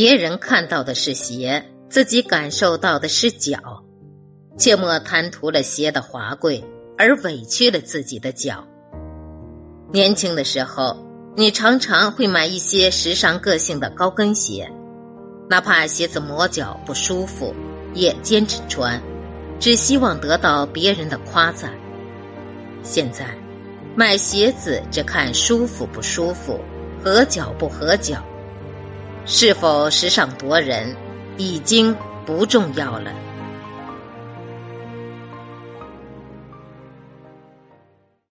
别人看到的是鞋，自己感受到的是脚。切莫贪图了鞋的华贵，而委屈了自己的脚。年轻的时候，你常常会买一些时尚个性的高跟鞋，哪怕鞋子磨脚不舒服，也坚持穿，只希望得到别人的夸赞。现在，买鞋子只看舒服不舒服，合脚不合脚，是否时尚夺人，已经不重要了。